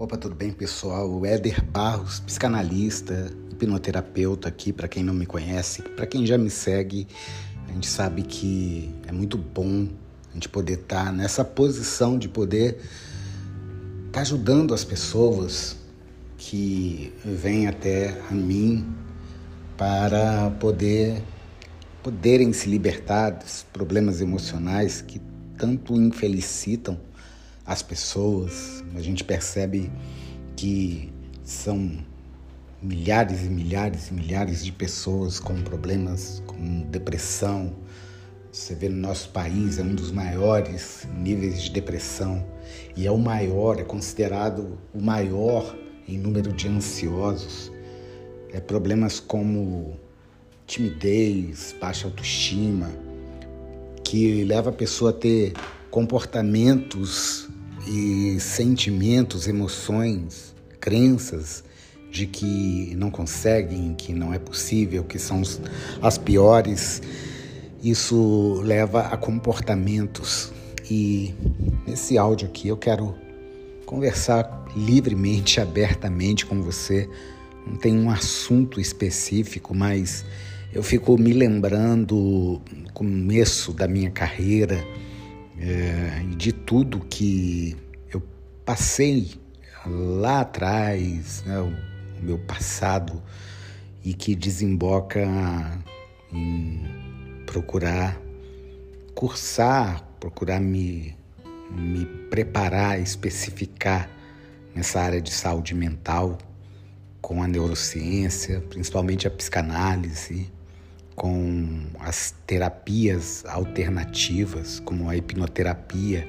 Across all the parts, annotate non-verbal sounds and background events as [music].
Opa, tudo bem, pessoal? O Éder Barros, psicanalista, hipnoterapeuta aqui, para quem não me conhece. Para quem já me segue, a gente sabe que é muito bom a gente poder estar tá nessa posição de poder estar tá ajudando as pessoas que vêm até a mim para poder poderem se libertar dos problemas emocionais que tanto infelicitam as pessoas. A gente percebe que são milhares e milhares e milhares de pessoas com problemas, com depressão. Você vê no nosso país é um dos maiores níveis de depressão e é o maior, é considerado o maior em número de ansiosos. É problemas como timidez, baixa autoestima, que leva a pessoa a ter comportamentos e sentimentos, emoções, crenças de que não conseguem, que não é possível, que são as piores. Isso leva a comportamentos. E nesse áudio aqui eu quero conversar livremente, abertamente com você. Não tem um assunto específico, mas eu fico me lembrando no começo da minha carreira é, de tudo que eu passei lá atrás, né, o, meu passado, e que desemboca em procurar cursar, procurar me, me preparar, especificar nessa área de saúde mental com a neurociência, principalmente a psicanálise com as terapias alternativas, como a hipnoterapia,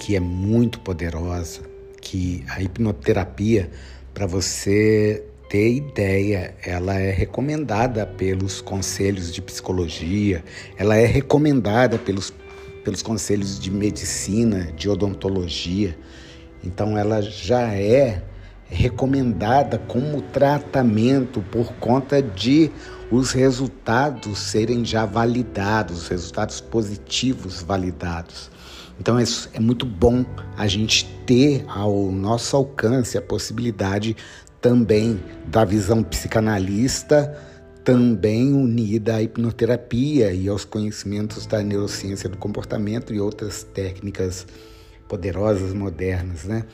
que é muito poderosa, que a hipnoterapia, para você ter ideia, ela é recomendada pelos conselhos de psicologia, ela é recomendada pelos, pelos conselhos de medicina, de odontologia. Então ela já é recomendada como tratamento por conta de os resultados serem já validados, os resultados positivos validados. Então é, é muito bom a gente ter ao nosso alcance a possibilidade também da visão psicanalista, também unida à hipnoterapia e aos conhecimentos da neurociência do comportamento e outras técnicas poderosas modernas, né?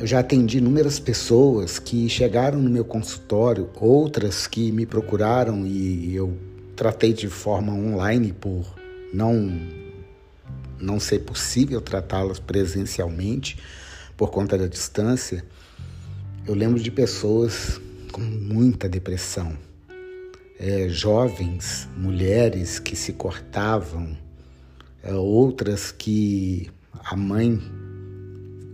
Eu já atendi inúmeras pessoas que chegaram no meu consultório, outras que me procuraram e eu tratei de forma online por não não ser possível tratá-las presencialmente por conta da distância. Eu lembro de pessoas com muita depressão, é, jovens, mulheres que se cortavam, é, outras que a mãe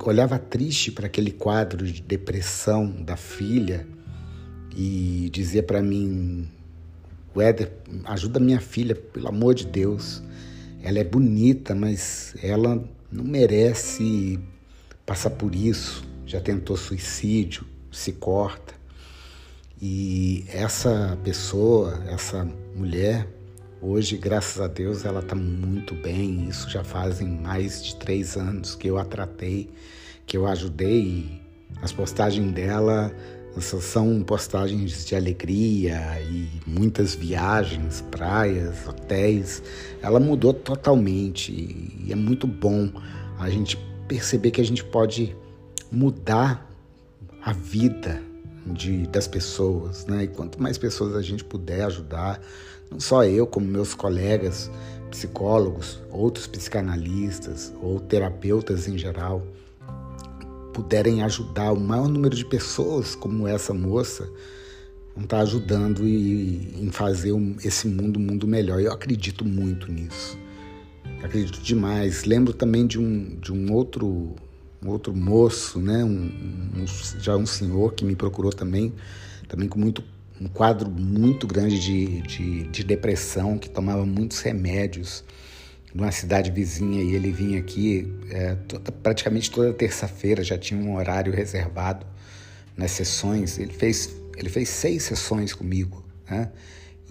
olhava triste para aquele quadro de depressão da filha e dizia para mim: Éder, ajuda minha filha, pelo amor de Deus. Ela é bonita, mas ela não merece passar por isso. Já tentou suicídio, se corta. E essa pessoa, essa mulher, Hoje, graças a Deus, ela está muito bem. Isso já fazem mais de três anos que eu a tratei, que eu ajudei. As postagens dela são postagens de alegria e muitas viagens, praias, hotéis. Ela mudou totalmente e é muito bom a gente perceber que a gente pode mudar a vida de, das pessoas, né? E quanto mais pessoas a gente puder ajudar, não só eu, como meus colegas psicólogos, outros psicanalistas ou terapeutas em geral, puderem ajudar o maior número de pessoas como essa moça, vão estar ajudando e, em fazer esse mundo um mundo melhor. Eu acredito muito nisso. acredito demais. Lembro também de um, de um outro um outro moço, né, um, um, já um senhor que me procurou também, também com muito um quadro muito grande de, de, de depressão, que tomava muitos remédios numa cidade vizinha e ele vinha aqui é, toda, praticamente toda terça-feira, já tinha um horário reservado nas sessões. Ele fez, ele fez seis sessões comigo né?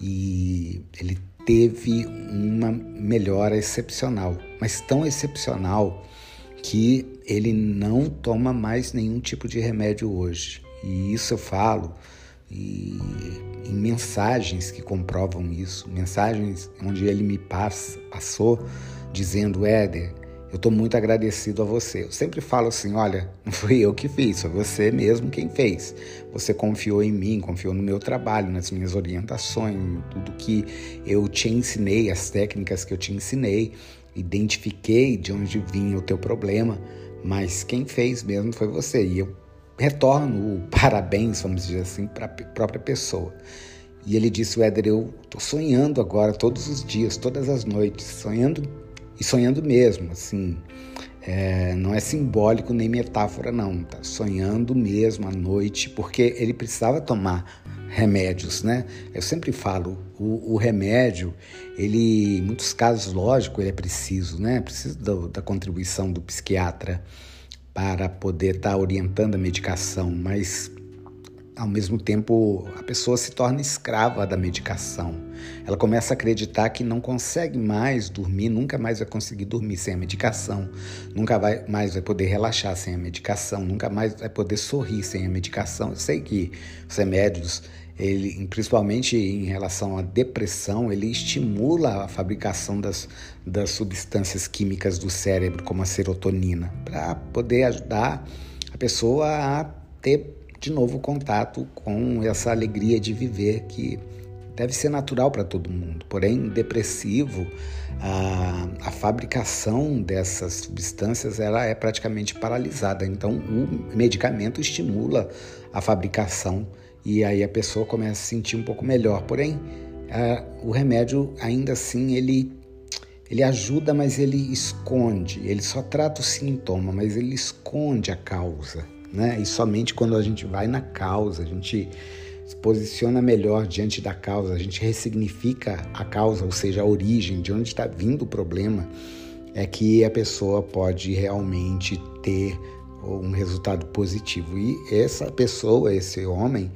e ele teve uma melhora excepcional, mas tão excepcional que ele não toma mais nenhum tipo de remédio hoje. E isso eu falo e, em mensagens que comprovam isso, mensagens onde ele me passa, passou dizendo, Éder, eu estou muito agradecido a você. Eu sempre falo assim: olha, não fui eu que fiz, foi você mesmo quem fez. Você confiou em mim, confiou no meu trabalho, nas minhas orientações, tudo que eu te ensinei, as técnicas que eu te ensinei, identifiquei de onde vinha o teu problema, mas quem fez mesmo foi você. E eu retorno o [laughs] parabéns, vamos dizer assim, para a própria pessoa. E ele disse: Éder, eu estou sonhando agora, todos os dias, todas as noites, sonhando e sonhando mesmo, assim. É, não é simbólico nem metáfora, não. Tá sonhando mesmo à noite, porque ele precisava tomar remédios, né? Eu sempre falo, o, o remédio, ele, em muitos casos, lógico, ele é preciso, né? Precisa da contribuição do psiquiatra para poder estar tá orientando a medicação, mas ao mesmo tempo a pessoa se torna escrava da medicação. Ela começa a acreditar que não consegue mais dormir, nunca mais vai conseguir dormir sem a medicação, nunca vai mais vai poder relaxar sem a medicação, nunca mais vai poder sorrir sem a medicação. Eu sei que os remédios, ele, principalmente em relação à depressão, ele estimula a fabricação das, das substâncias químicas do cérebro, como a serotonina, para poder ajudar a pessoa a ter de novo contato com essa alegria de viver que deve ser natural para todo mundo. Porém, depressivo, a, a, fabricação dessas substâncias ela é praticamente paralisada. Então, o medicamento estimula a fabricação e aí a pessoa começa a se sentir um pouco melhor. Porém, a, o remédio ainda assim ele ele ajuda, mas ele esconde. Ele só trata o sintoma, mas ele esconde a causa né? E somente quando a gente vai na causa, a gente se posiciona melhor diante da causa, a gente ressignifica a causa, ou seja, a origem, de onde está vindo o problema, é que a pessoa pode realmente ter um resultado positivo. E essa pessoa, esse homem,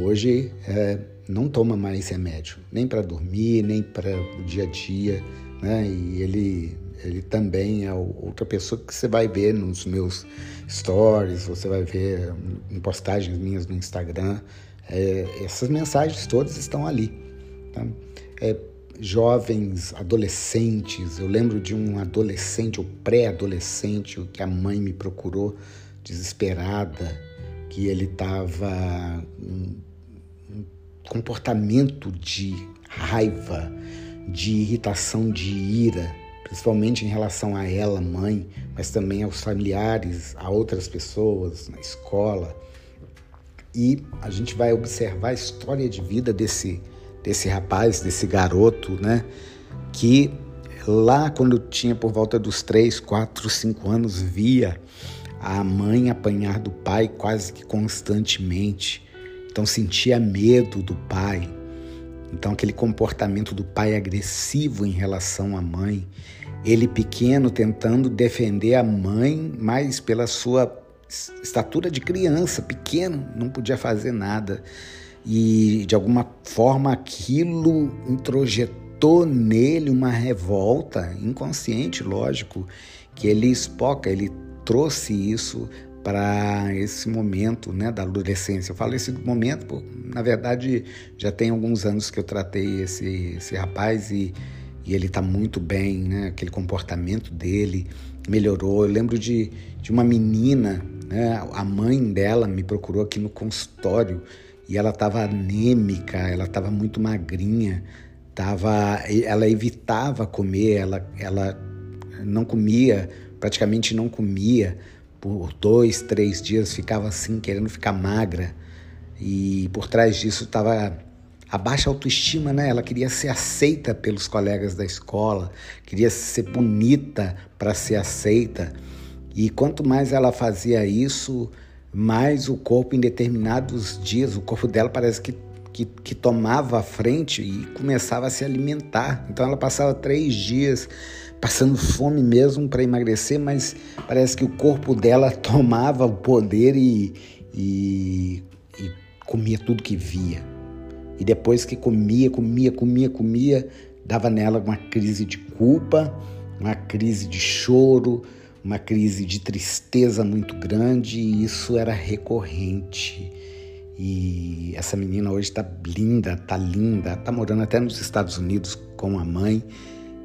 hoje é, não toma mais remédio, nem para dormir, nem para o dia a dia, né? E ele ele também é outra pessoa que você vai ver nos meus stories, você vai ver em postagens minhas no Instagram. É, essas mensagens todas estão ali. Tá? É, jovens, adolescentes. Eu lembro de um adolescente ou pré-adolescente que a mãe me procurou desesperada, que ele estava um, um comportamento de raiva, de irritação, de ira principalmente em relação a ela, mãe, mas também aos familiares, a outras pessoas na escola. E a gente vai observar a história de vida desse, desse rapaz, desse garoto, né? Que lá quando tinha por volta dos 3, 4, 5 anos, via a mãe apanhar do pai quase que constantemente. Então sentia medo do pai. Então aquele comportamento do pai agressivo em relação à mãe ele pequeno tentando defender a mãe, mas pela sua estatura de criança, pequeno, não podia fazer nada. E de alguma forma aquilo introjetou nele uma revolta inconsciente, lógico, que ele espoca, ele trouxe isso para esse momento né, da adolescência. Eu falo esse momento, na verdade, já tem alguns anos que eu tratei esse, esse rapaz e e ele está muito bem, né? Aquele comportamento dele melhorou. Eu lembro de, de uma menina, né? A mãe dela me procurou aqui no consultório e ela estava anêmica, ela estava muito magrinha, tava, ela evitava comer, ela, ela não comia, praticamente não comia por dois, três dias, ficava assim querendo ficar magra e por trás disso estava a baixa autoestima, né? Ela queria ser aceita pelos colegas da escola, queria ser bonita para ser aceita. E quanto mais ela fazia isso, mais o corpo, em determinados dias, o corpo dela parece que, que, que tomava a frente e começava a se alimentar. Então ela passava três dias passando fome mesmo para emagrecer, mas parece que o corpo dela [laughs] tomava o poder e, e, e comia tudo que via. E depois que comia, comia, comia, comia, dava nela uma crise de culpa, uma crise de choro, uma crise de tristeza muito grande e isso era recorrente. E essa menina hoje está linda, está linda, está morando até nos Estados Unidos com a mãe.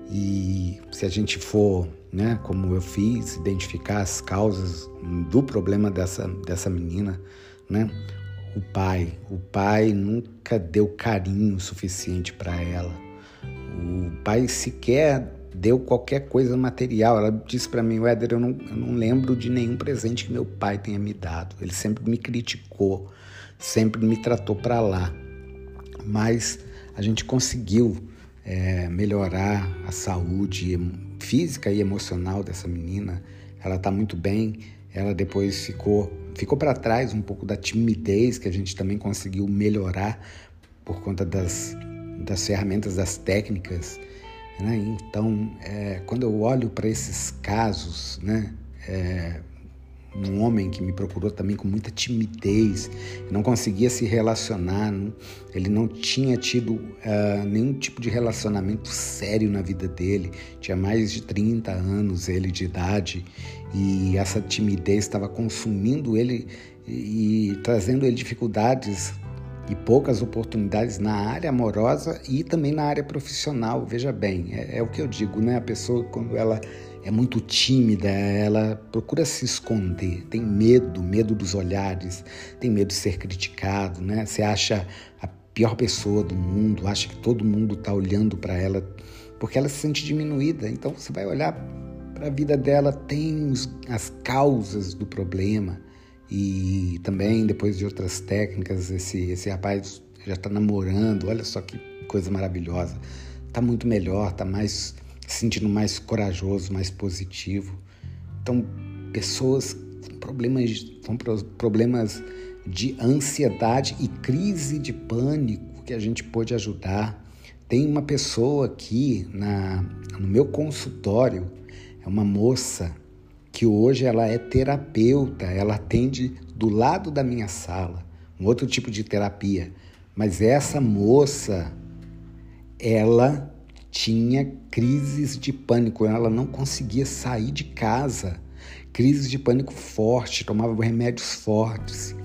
E se a gente for, né, como eu fiz, identificar as causas do problema dessa, dessa menina, né, o pai, o pai nunca deu carinho suficiente para ela. O pai sequer deu qualquer coisa material. Ela disse para mim, Éder, eu não, eu não lembro de nenhum presente que meu pai tenha me dado. Ele sempre me criticou sempre me tratou para lá. Mas a gente conseguiu é, melhorar a saúde física e emocional dessa menina. Ela está muito bem. Ela depois ficou ficou para trás um pouco da timidez que a gente também conseguiu melhorar por conta das, das ferramentas, das técnicas. Né? Então, é, quando eu olho para esses casos, né, é, um homem que me procurou também com muita timidez, não conseguia se relacionar, não, ele não tinha tido uh, nenhum tipo de relacionamento sério na vida dele, tinha mais de 30 anos ele de idade e essa timidez estava consumindo ele e, e trazendo ele dificuldades e poucas oportunidades na área amorosa e também na área profissional. Veja bem, é, é o que eu digo, né? A pessoa quando ela é muito tímida, ela procura se esconder, tem medo, medo dos olhares, tem medo de ser criticado, né? Você acha a pior pessoa do mundo, acha que todo mundo está olhando para ela porque ela se sente diminuída. Então você vai olhar para a vida dela, tem os, as causas do problema e também depois de outras técnicas, esse esse rapaz já está namorando, olha só que coisa maravilhosa, está muito melhor, está mais se sentindo mais corajoso, mais positivo. Então, pessoas com problemas, com problemas de ansiedade e crise de pânico que a gente pode ajudar. Tem uma pessoa aqui na, no meu consultório, é uma moça que hoje ela é terapeuta, ela atende do lado da minha sala, um outro tipo de terapia. Mas essa moça, ela tinha crises de pânico, ela não conseguia sair de casa. Crises de pânico forte, tomava remédios fortes.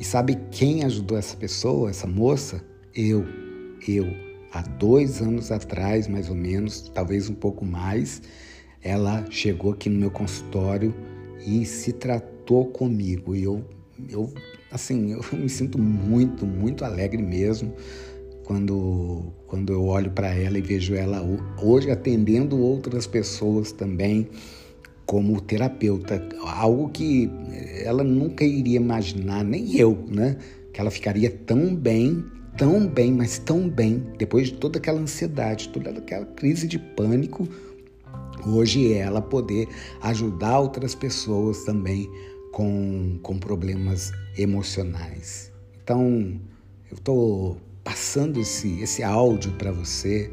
E sabe quem ajudou essa pessoa, essa moça? Eu. Eu. Há dois anos atrás, mais ou menos, talvez um pouco mais, ela chegou aqui no meu consultório e se tratou comigo. E eu, eu assim, eu [laughs] me sinto muito, muito alegre mesmo quando, quando eu olho para ela e vejo ela hoje atendendo outras pessoas também como terapeuta, algo que ela nunca iria imaginar, nem eu, né? Que ela ficaria tão bem, tão bem, mas tão bem, depois de toda aquela ansiedade, toda aquela crise de pânico, hoje ela poder ajudar outras pessoas também com, com problemas emocionais. Então, eu estou passando esse, esse áudio para você,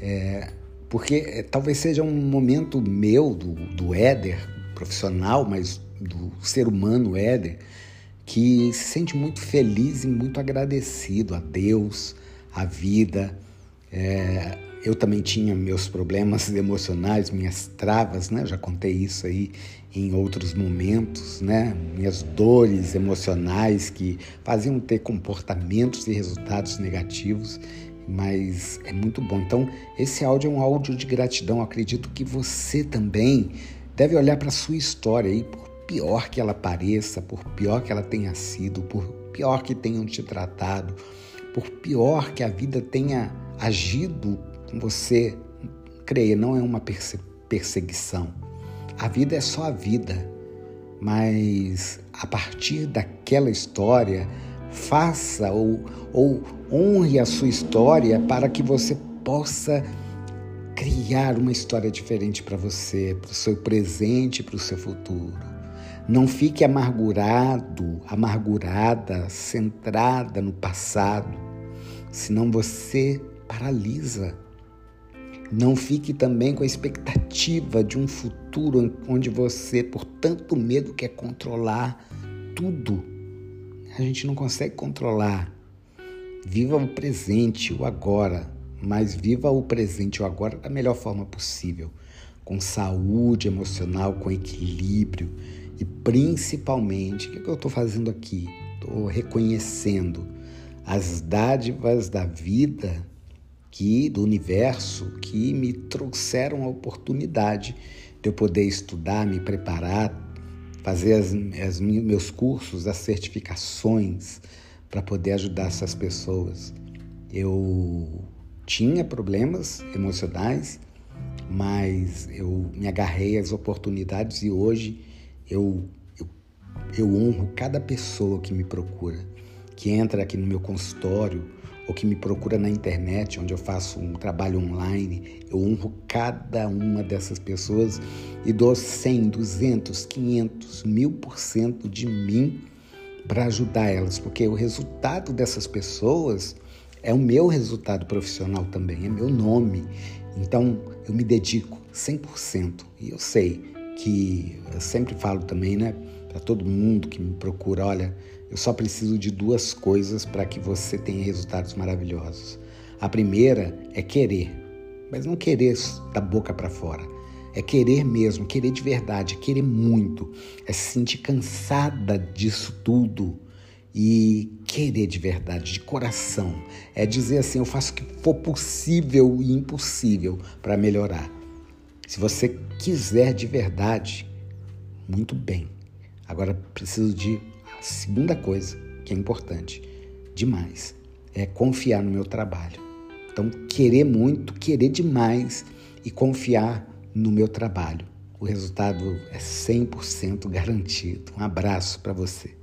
é, porque é, talvez seja um momento meu, do, do Éder, profissional, mas do ser humano Éder, que se sente muito feliz e muito agradecido a Deus, à vida. É, eu também tinha meus problemas emocionais, minhas travas, né? Já contei isso aí em outros momentos, né? Minhas dores emocionais que faziam ter comportamentos e resultados negativos, mas é muito bom. Então, esse áudio é um áudio de gratidão. Eu acredito que você também deve olhar para a sua história aí, por pior que ela pareça, por pior que ela tenha sido, por pior que tenham te tratado, por pior que a vida tenha agido você. Creia, não é uma perseguição a vida é só a vida, mas a partir daquela história, faça ou, ou honre a sua história para que você possa criar uma história diferente para você, para o seu presente, para o seu futuro. Não fique amargurado, amargurada, centrada no passado, senão você paralisa não fique também com a expectativa de um futuro onde você, por tanto medo, quer controlar tudo. A gente não consegue controlar. Viva o presente, o agora, mas viva o presente, o agora da melhor forma possível, com saúde emocional, com equilíbrio e principalmente, o que eu estou fazendo aqui? Estou reconhecendo as dádivas da vida que do universo que me trouxeram a oportunidade de eu poder estudar, me preparar, fazer as, as meus cursos, as certificações para poder ajudar essas pessoas. Eu tinha problemas emocionais, mas eu me agarrei às oportunidades e hoje eu, eu, eu honro cada pessoa que me procura, que entra aqui no meu consultório ou que me procura na internet, onde eu faço um trabalho online, eu honro cada uma dessas pessoas e dou 100, 200, 500, mil por cento de mim para ajudar elas, porque o resultado dessas pessoas é o meu resultado profissional também, é meu nome. Então eu me dedico 100% e eu sei que eu sempre falo também, né, para todo mundo que me procura, olha, eu só preciso de duas coisas para que você tenha resultados maravilhosos. A primeira é querer, mas não querer da boca para fora. É querer mesmo, querer de verdade, querer muito. É se sentir cansada disso tudo e querer de verdade, de coração. É dizer assim: eu faço o que for possível e impossível para melhorar. Se você quiser de verdade, muito bem. Agora preciso de segunda coisa que é importante demais é confiar no meu trabalho. Então, querer muito, querer demais e confiar no meu trabalho. O resultado é 100% garantido. Um abraço para você.